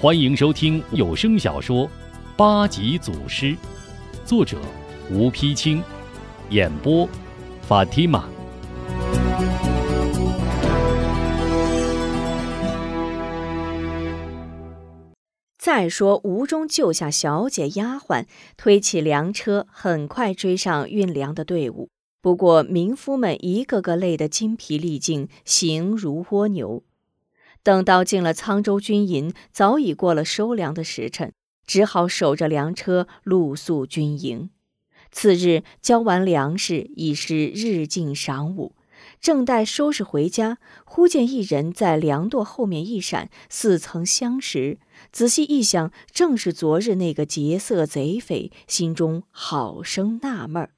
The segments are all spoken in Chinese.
欢迎收听有声小说《八级祖师》，作者吴丕清，演播法蒂玛。再说，吴中救下小姐丫鬟，推起粮车，很快追上运粮的队伍。不过，民夫们一个个累得筋疲力尽，形如蜗牛。等到进了沧州军营，早已过了收粮的时辰，只好守着粮车露宿军营。次日交完粮食，已是日近晌午，正待收拾回家，忽见一人在粮垛后面一闪，似曾相识。仔细一想，正是昨日那个劫色贼匪，心中好生纳闷儿。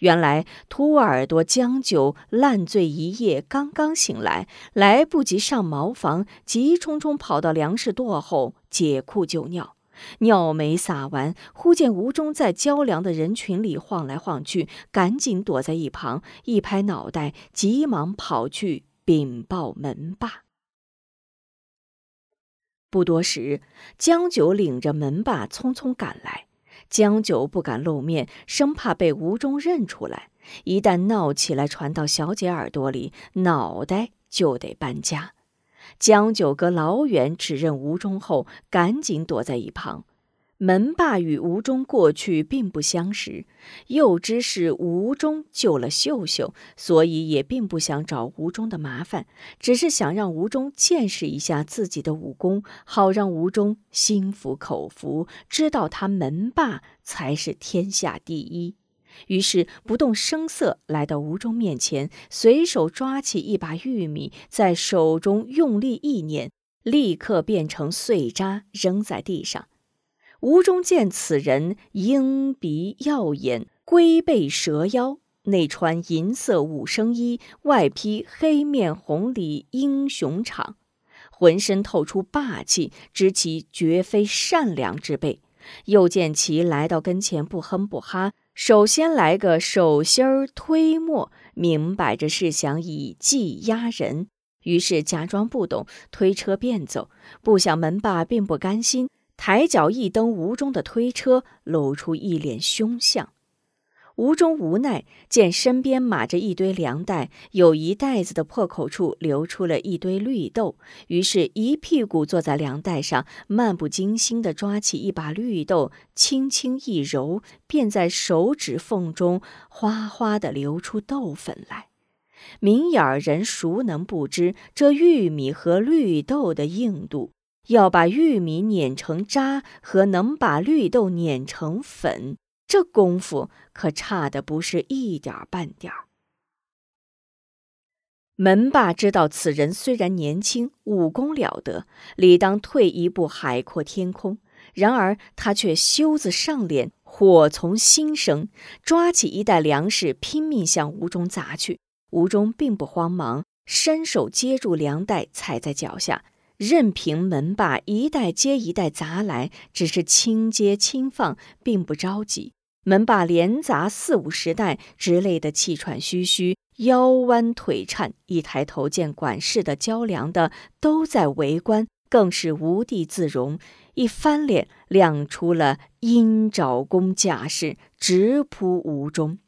原来秃耳朵将就烂醉一夜，刚刚醒来，来不及上茅房，急冲冲跑到粮食垛后解裤就尿。尿没撒完，忽见吴忠在交粮的人群里晃来晃去，赶紧躲在一旁，一拍脑袋，急忙跑去禀报门霸。不多时，江九领着门霸匆匆赶来。江九不敢露面，生怕被吴忠认出来。一旦闹起来，传到小姐耳朵里，脑袋就得搬家。江九隔老远指认吴中后，赶紧躲在一旁。门霸与吴中过去并不相识，又知是吴中救了秀秀，所以也并不想找吴中的麻烦，只是想让吴中见识一下自己的武功，好让吴中心服口服，知道他门霸才是天下第一。于是不动声色来到吴中面前，随手抓起一把玉米，在手中用力一捻，立刻变成碎渣，扔在地上。吴中见此人鹰鼻耀眼，龟背蛇腰，内穿银色五生衣，外披黑面红里英雄氅，浑身透出霸气，知其绝非善良之辈。又见其来到跟前，不哼不哈，首先来个手心儿推磨，明摆着是想以技压人。于是假装不懂，推车便走。不想门霸并不甘心。抬脚一蹬吴中的推车，露出一脸凶相。吴中无奈，见身边码着一堆粮袋，有一袋子的破口处流出了一堆绿豆，于是，一屁股坐在粮袋上，漫不经心地抓起一把绿豆，轻轻一揉，便在手指缝中哗哗地流出豆粉来。明眼人孰能不知这玉米和绿豆的硬度？要把玉米碾成渣，和能把绿豆碾成粉，这功夫可差的不是一点半点儿。门霸知道此人虽然年轻，武功了得，理当退一步海阔天空。然而他却羞字上脸，火从心生，抓起一袋粮食，拼命向吴中砸去。吴中并不慌忙，伸手接住粮袋，踩在脚下。任凭门霸一代接一代砸来，只是轻接轻放，并不着急。门霸连砸四五十袋，直累得气喘吁吁，腰弯腿颤。一抬头见管事的、交粮的都在围观，更是无地自容。一翻脸，亮出了鹰爪功架势，直扑吴中。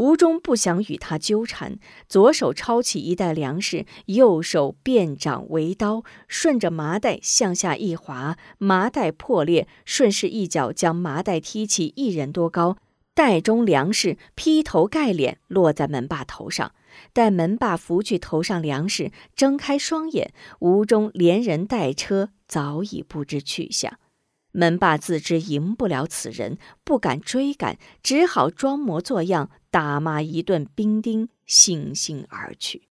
吴中不想与他纠缠，左手抄起一袋粮食，右手变掌为刀，顺着麻袋向下一划，麻袋破裂，顺势一脚将麻袋踢起一人多高，袋中粮食劈头盖脸落在门霸头上。待门霸拂去头上粮食，睁开双眼，吴中连人带车早已不知去向。门霸自知赢不了此人，不敢追赶，只好装模作样打骂一顿兵丁，悻悻而去。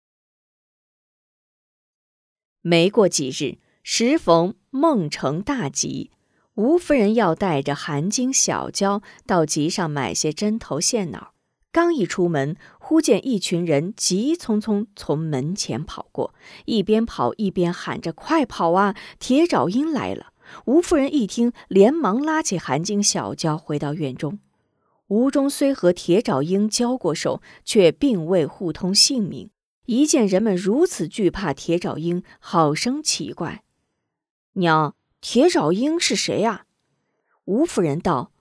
没过几日，时逢孟城大集，吴夫人要带着韩晶、小娇到集上买些针头线脑。刚一出门，忽见一群人急匆匆从门前跑过，一边跑一边喊着：“快跑啊！铁爪鹰来了！”吴夫人一听，连忙拉起韩晶、小娇回到院中。吴中虽和铁爪鹰交过手，却并未互通姓名。一见人们如此惧怕铁爪鹰，好生奇怪。娘，铁爪鹰是谁呀？吴夫人道：“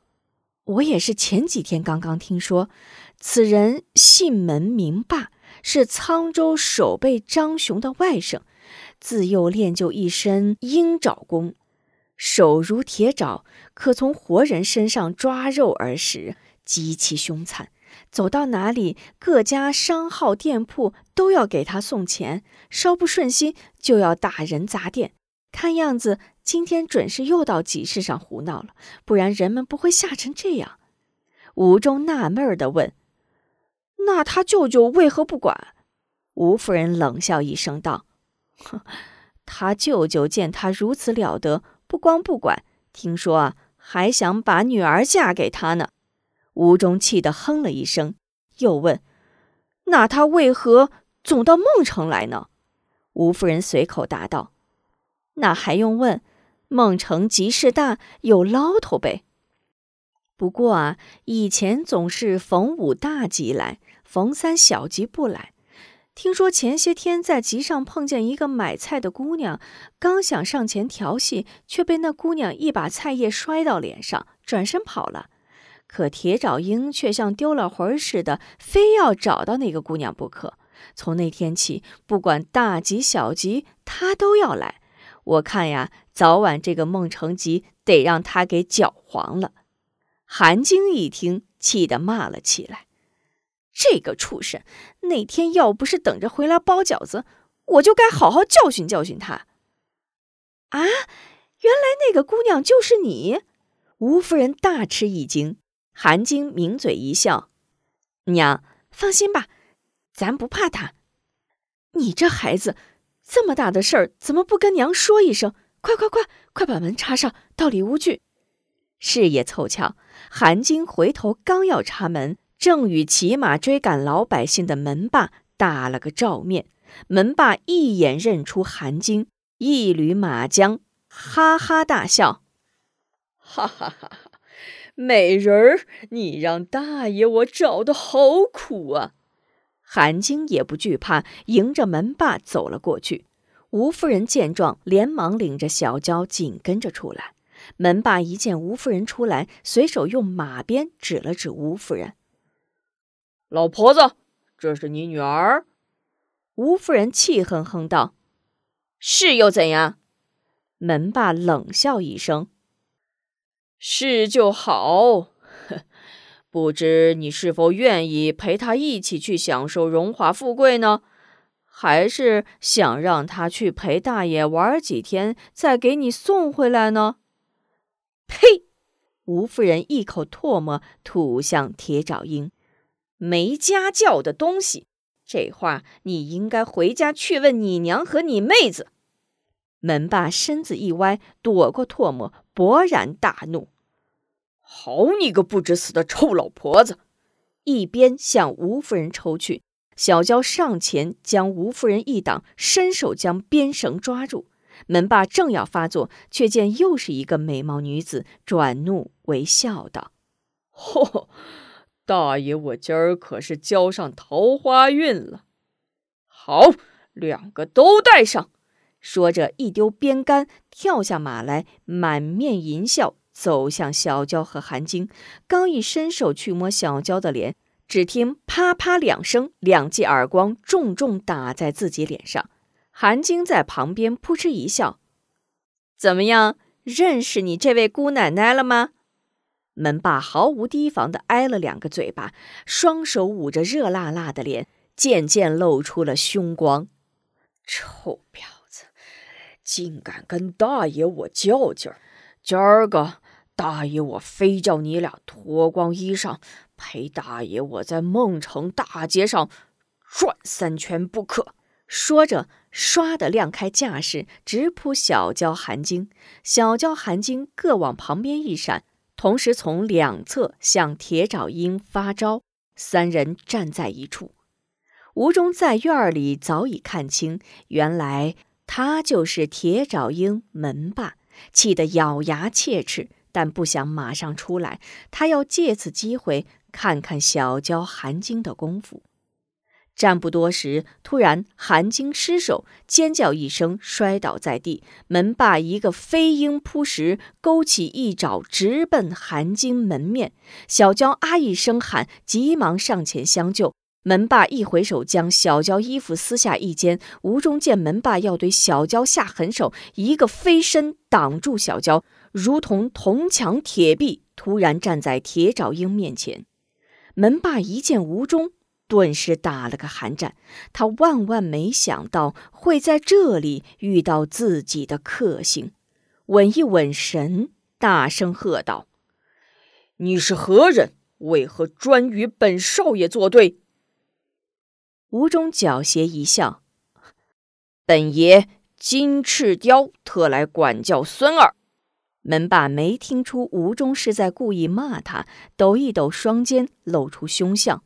我也是前几天刚刚听说，此人姓门名霸，是沧州守备张雄的外甥，自幼练就一身鹰爪功，手如铁爪，可从活人身上抓肉而食，极其凶残。”走到哪里，各家商号店铺都要给他送钱，稍不顺心就要打人砸店。看样子今天准是又到集市上胡闹了，不然人们不会吓成这样。吴中纳闷儿地问：“那他舅舅为何不管？”吴夫人冷笑一声道：“哼，他舅舅见他如此了得，不光不管，听说啊，还想把女儿嫁给他呢。”吴中气得哼了一声，又问：“那他为何总到孟城来呢？”吴夫人随口答道：“那还用问？孟城集市大，有捞头呗。不过啊，以前总是逢五大集来，逢三小集不来。听说前些天在集上碰见一个买菜的姑娘，刚想上前调戏，却被那姑娘一把菜叶摔到脸上，转身跑了。”可铁爪鹰却像丢了魂似的，非要找到那个姑娘不可。从那天起，不管大吉小吉，他都要来。我看呀，早晚这个孟城吉得让他给搅黄了。韩晶一听，气得骂了起来：“这个畜生！那天要不是等着回来包饺子，我就该好好教训教训他。”啊，原来那个姑娘就是你！吴夫人大吃一惊。韩晶抿嘴一笑：“娘，放心吧，咱不怕他。你这孩子，这么大的事儿，怎么不跟娘说一声？快快快，快把门插上，到里屋去。”是也凑巧，韩晶回头刚要插门，正与骑马追赶老百姓的门霸打了个照面。门霸一眼认出韩晶，一捋马缰，哈哈大笑：“哈哈哈哈！”美人儿，你让大爷我找的好苦啊！韩晶也不惧怕，迎着门霸走了过去。吴夫人见状，连忙领着小娇紧跟着出来。门霸一见吴夫人出来，随手用马鞭指了指吴夫人：“老婆子，这是你女儿。”吴夫人气哼哼道：“是又怎样？”门霸冷笑一声。是就好，不知你是否愿意陪他一起去享受荣华富贵呢？还是想让他去陪大爷玩几天，再给你送回来呢？呸！吴夫人一口唾沫吐向铁爪鹰，没家教的东西！这话你应该回家去问你娘和你妹子。门霸身子一歪，躲过唾沫，勃然大怒。好你个不知死的臭老婆子！一边向吴夫人抽去，小娇上前将吴夫人一挡，伸手将鞭绳抓住。门霸正要发作，却见又是一个美貌女子，转怒为笑道：“嚯，大爷，我今儿可是交上桃花运了。好，两个都带上。”说着，一丢鞭杆，跳下马来，满面淫笑。走向小娇和韩晶，刚一伸手去摸小娇的脸，只听啪啪两声，两记耳光重重打在自己脸上。韩晶在旁边扑哧一笑：“怎么样，认识你这位姑奶奶了吗？”门霸毫无提防地挨了两个嘴巴，双手捂着热辣辣的脸，渐渐露出了凶光。臭婊子，竟敢跟大爷我较劲儿！今儿个！大爷，我非叫你俩脱光衣裳，陪大爷我在孟城大街上转三圈不可！说着，唰的亮开架势，直扑小娇、韩晶。小娇、韩晶各往旁边一闪，同时从两侧向铁爪鹰发招。三人站在一处。吴忠在院里早已看清，原来他就是铁爪鹰门霸，气得咬牙切齿。但不想马上出来，他要借此机会看看小娇含晶的功夫。战不多时，突然韩晶失手，尖叫一声，摔倒在地。门霸一个飞鹰扑食，勾起一爪，直奔韩晶门面。小娇啊一声喊，急忙上前相救。门霸一回手，将小娇衣服撕下一件。吴中见门霸要对小娇下狠手，一个飞身挡住小娇，如同铜墙铁壁，突然站在铁爪鹰面前。门霸一见吴中。顿时打了个寒战，他万万没想到会在这里遇到自己的克星。稳一稳神，大声喝道：“你是何人？为何专与本少爷作对？”吴中狡黠一笑：“本爷金翅雕特来管教孙儿。”门霸没听出吴中是在故意骂他，抖一抖双肩，露出凶相。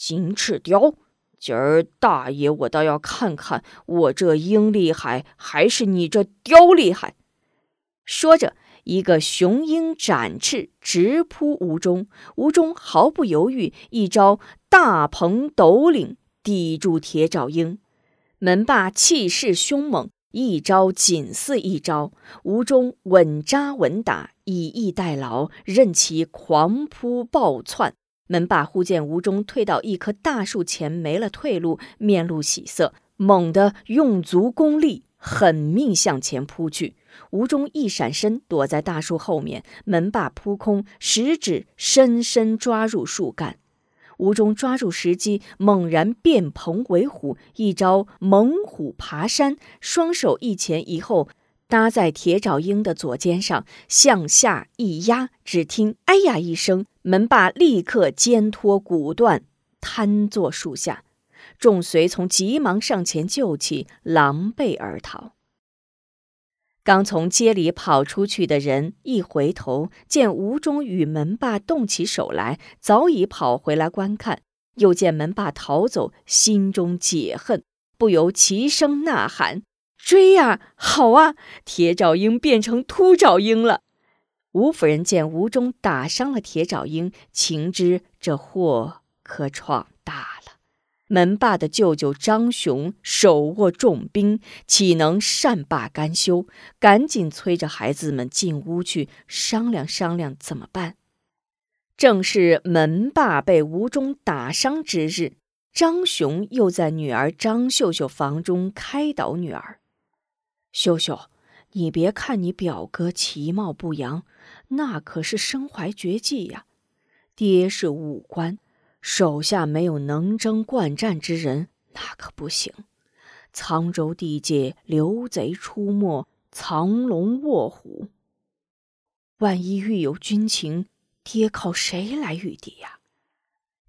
金翅雕，今儿大爷我倒要看看我这鹰厉害，还是你这雕厉害！说着，一个雄鹰展翅，直扑吴中。吴中毫不犹豫，一招大鹏斗岭抵住铁爪鹰。门霸气势凶猛，一招紧似一招。吴中稳扎稳打，以逸待劳，任其狂扑暴窜。门霸忽见吴中退到一棵大树前，没了退路，面露喜色，猛地用足功力，狠命向前扑去。吴中一闪身，躲在大树后面。门霸扑空，食指深深抓入树干。吴中抓住时机，猛然变鹏为虎，一招猛虎爬山，双手一前一后。搭在铁爪鹰的左肩上，向下一压，只听“哎呀”一声，门霸立刻肩脱骨断，瘫坐树下。众随从急忙上前救起，狼狈而逃。刚从街里跑出去的人一回头，见吴忠与门霸动起手来，早已跑回来观看。又见门霸逃走，心中解恨，不由齐声呐喊。追呀！好啊！铁爪鹰变成秃爪鹰了。吴夫人见吴中打伤了铁爪鹰，情知这祸可闯大了。门霸的舅舅张雄手握重兵，岂能善罢甘休？赶紧催着孩子们进屋去商量商量怎么办。正是门霸被吴中打伤之日，张雄又在女儿张秀秀房中开导女儿。秀秀，你别看你表哥其貌不扬，那可是身怀绝技呀。爹是武官，手下没有能征惯战之人，那可不行。沧州地界刘贼出没，藏龙卧虎。万一遇有军情，爹靠谁来御敌呀？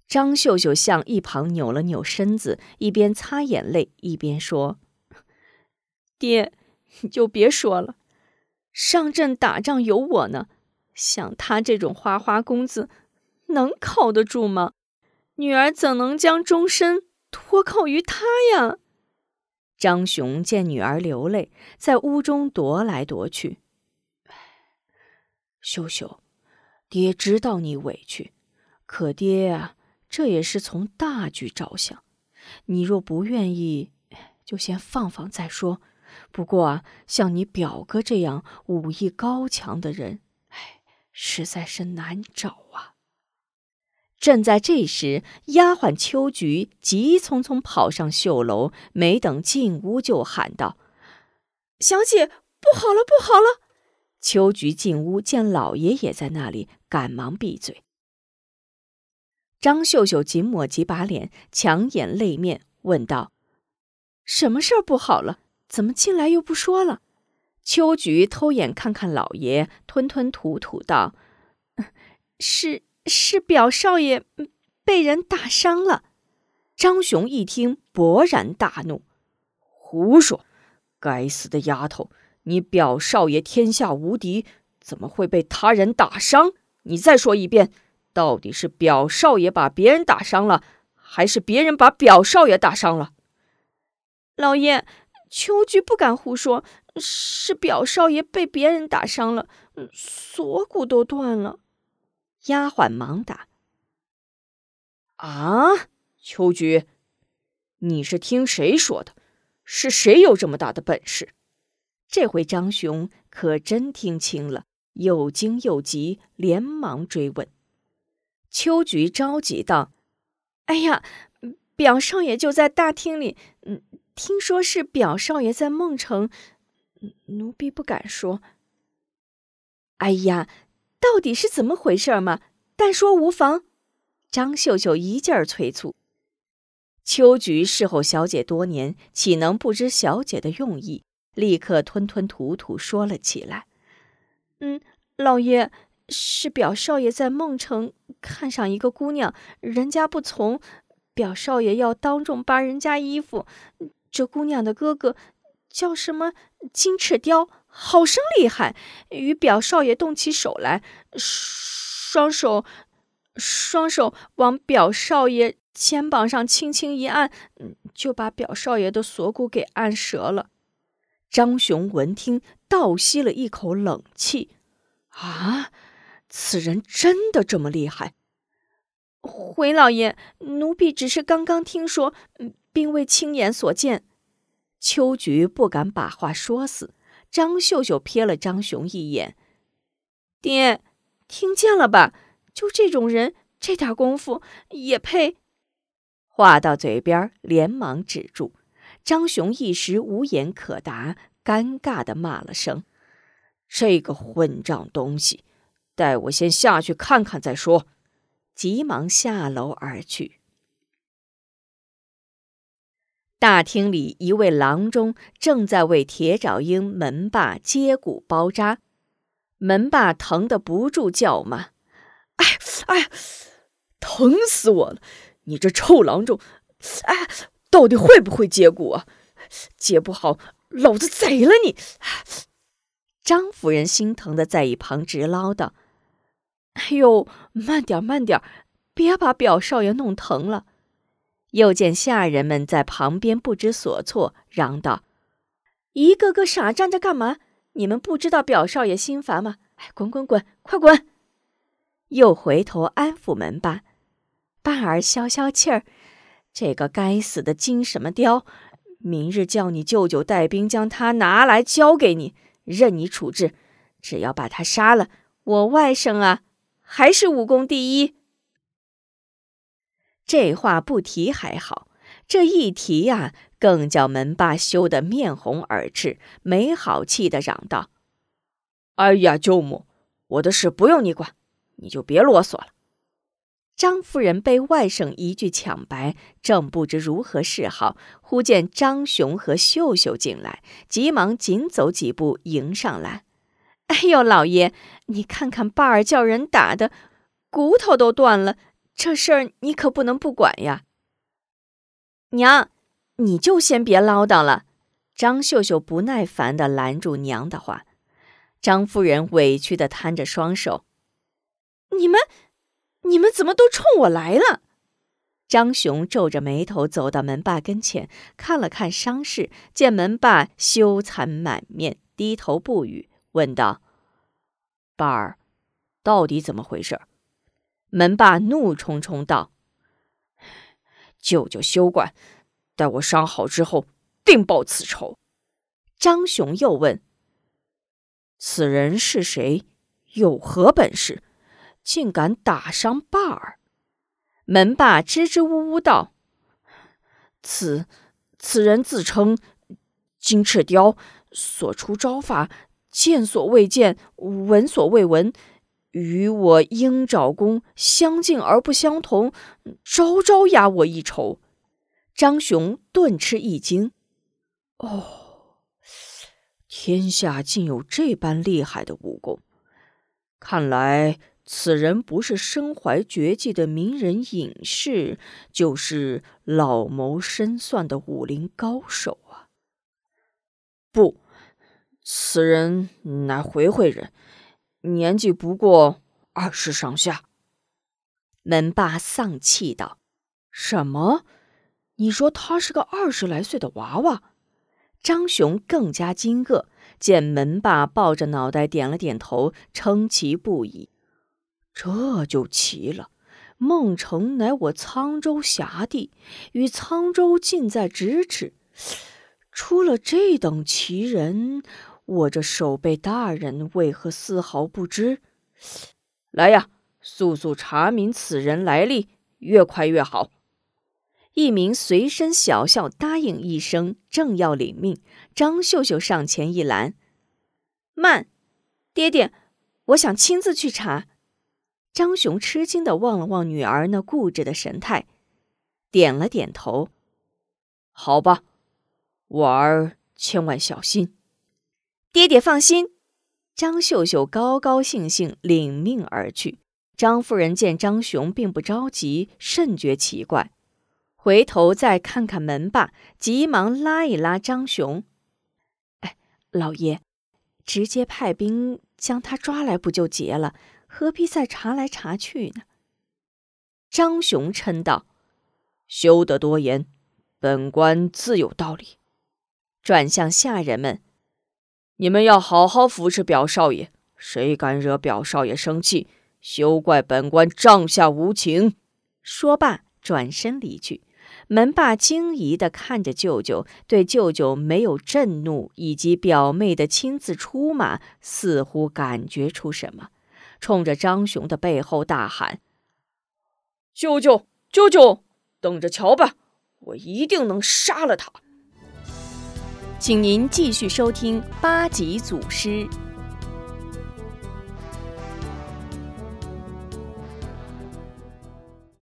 张秀秀向一旁扭了扭身子，一边擦眼泪，一边说：“ 爹。”你就别说了，上阵打仗有我呢。像他这种花花公子，能靠得住吗？女儿怎能将终身托靠于他呀？张雄见女儿流泪，在屋中踱来踱去。秀秀，爹知道你委屈，可爹啊，这也是从大局着想。你若不愿意，就先放放再说。不过啊，像你表哥这样武艺高强的人，哎，实在是难找啊。正在这时，丫鬟秋菊急匆匆跑上绣楼，没等进屋就喊道：“小姐，不好了，不好了！”秋菊进屋见老爷也在那里，赶忙闭嘴。张秀秀紧抹几把脸，强掩泪面，问道：“什么事儿不好了？”怎么进来又不说了？秋菊偷眼看看老爷，吞吞吐吐道：“是是，表少爷被人打伤了。”张雄一听，勃然大怒：“胡说！该死的丫头，你表少爷天下无敌，怎么会被他人打伤？你再说一遍，到底是表少爷把别人打伤了，还是别人把表少爷打伤了？”老爷。秋菊不敢胡说，是表少爷被别人打伤了，锁骨都断了。丫鬟忙答：“啊，秋菊，你是听谁说的？是谁有这么大的本事？这回张雄可真听清了，又惊又急，连忙追问。秋菊着急道：“哎呀，表少爷就在大厅里。嗯，听说是表少爷在孟城，奴婢不敢说。哎呀，到底是怎么回事嘛？但说无妨。”张秀秀一劲儿催促。秋菊侍候小姐多年，岂能不知小姐的用意？立刻吞吞吐吐说了起来：“嗯，老爷，是表少爷在孟城看上一个姑娘，人家不从，表少爷要当众扒人家衣服。这姑娘的哥哥叫什么金翅雕，好生厉害，与表少爷动起手来，双手，双手往表少爷。”肩膀上轻轻一按，就把表少爷的锁骨给按折了。张雄闻听，倒吸了一口冷气：“啊，此人真的这么厉害？”回老爷，奴婢只是刚刚听说，并未亲眼所见。秋菊不敢把话说死。张秀秀瞥了张雄一眼：“爹，听见了吧？就这种人，这点功夫也配？”话到嘴边，连忙止住。张雄一时无言可答，尴尬的骂了声：“这个混账东西！待我先下去看看再说。”急忙下楼而去。大厅里，一位郎中正在为铁爪鹰门把接骨包扎，门把疼得不住叫骂：“哎，哎，疼死我了！”你这臭郎中，哎，到底会不会接骨啊？接不好，老子宰了你！张夫人心疼的在一旁直唠叨：“哎呦，慢点，慢点，别把表少爷弄疼了。”又见下人们在旁边不知所措，嚷道：“一个个傻站着干嘛？你们不知道表少爷心烦吗？哎，滚滚滚，快滚！”又回头安抚门把。半儿消消气儿，这个该死的金什么雕，明日叫你舅舅带兵将他拿来交给你，任你处置。只要把他杀了，我外甥啊，还是武功第一。这话不提还好，这一提呀，更叫门霸羞得面红耳赤，没好气的嚷道：“哎呀，舅母，我的事不用你管，你就别啰嗦了。”张夫人被外甥一句抢白，正不知如何是好，忽见张雄和秀秀进来，急忙紧走几步迎上来。“哎呦，老爷，你看看霸儿叫人打的，骨头都断了，这事儿你可不能不管呀。”娘，你就先别唠叨了。张秀秀不耐烦地拦住娘的话。张夫人委屈地摊着双手：“你们。”你们怎么都冲我来了？张雄皱着眉头走到门霸跟前，看了看伤势，见门霸羞惭满面，低头不语，问道：“霸儿，到底怎么回事？”门霸怒冲冲道：“舅舅休怪，待我伤好之后，定报此仇。”张雄又问：“此人是谁？有何本事？”竟敢打伤霸儿！门霸支支吾吾道：“此此人自称金翅雕，所出招法，见所未见，闻所未闻，与我鹰爪功相近而不相同，招招压我一筹。”张雄顿吃一惊：“哦，天下竟有这般厉害的武功！看来……”此人不是身怀绝技的名人隐士，就是老谋深算的武林高手啊！不，此人乃回回人，年纪不过二十上下。门霸丧气道：“什么？你说他是个二十来岁的娃娃？”张雄更加惊愕，见门霸抱着脑袋点了点头，称奇不已。这就奇了，孟城乃我沧州辖地，与沧州近在咫尺。出了这等奇人，我这守备大人为何丝毫不知？来呀，速速查明此人来历，越快越好。一名随身小校答应一声，正要领命，张秀秀上前一拦：“慢，爹爹，我想亲自去查。”张雄吃惊的望了望女儿那固执的神态，点了点头。好吧，我儿千万小心。爹爹放心。张秀秀高高兴兴领命而去。张夫人见张雄并不着急，甚觉奇怪，回头再看看门把，急忙拉一拉张雄：“哎，老爷，直接派兵将他抓来不就结了？”何必再查来查去呢？张雄嗔道：“休得多言，本官自有道理。”转向下人们：“你们要好好扶持表少爷，谁敢惹表少爷生气，休怪本官帐下无情。”说罢，转身离去。门霸惊疑地看着舅舅，对舅舅没有震怒以及表妹的亲自出马，似乎感觉出什么。冲着张雄的背后大喊：“舅舅，舅舅，等着瞧吧，我一定能杀了他！”请您继续收听八级祖师。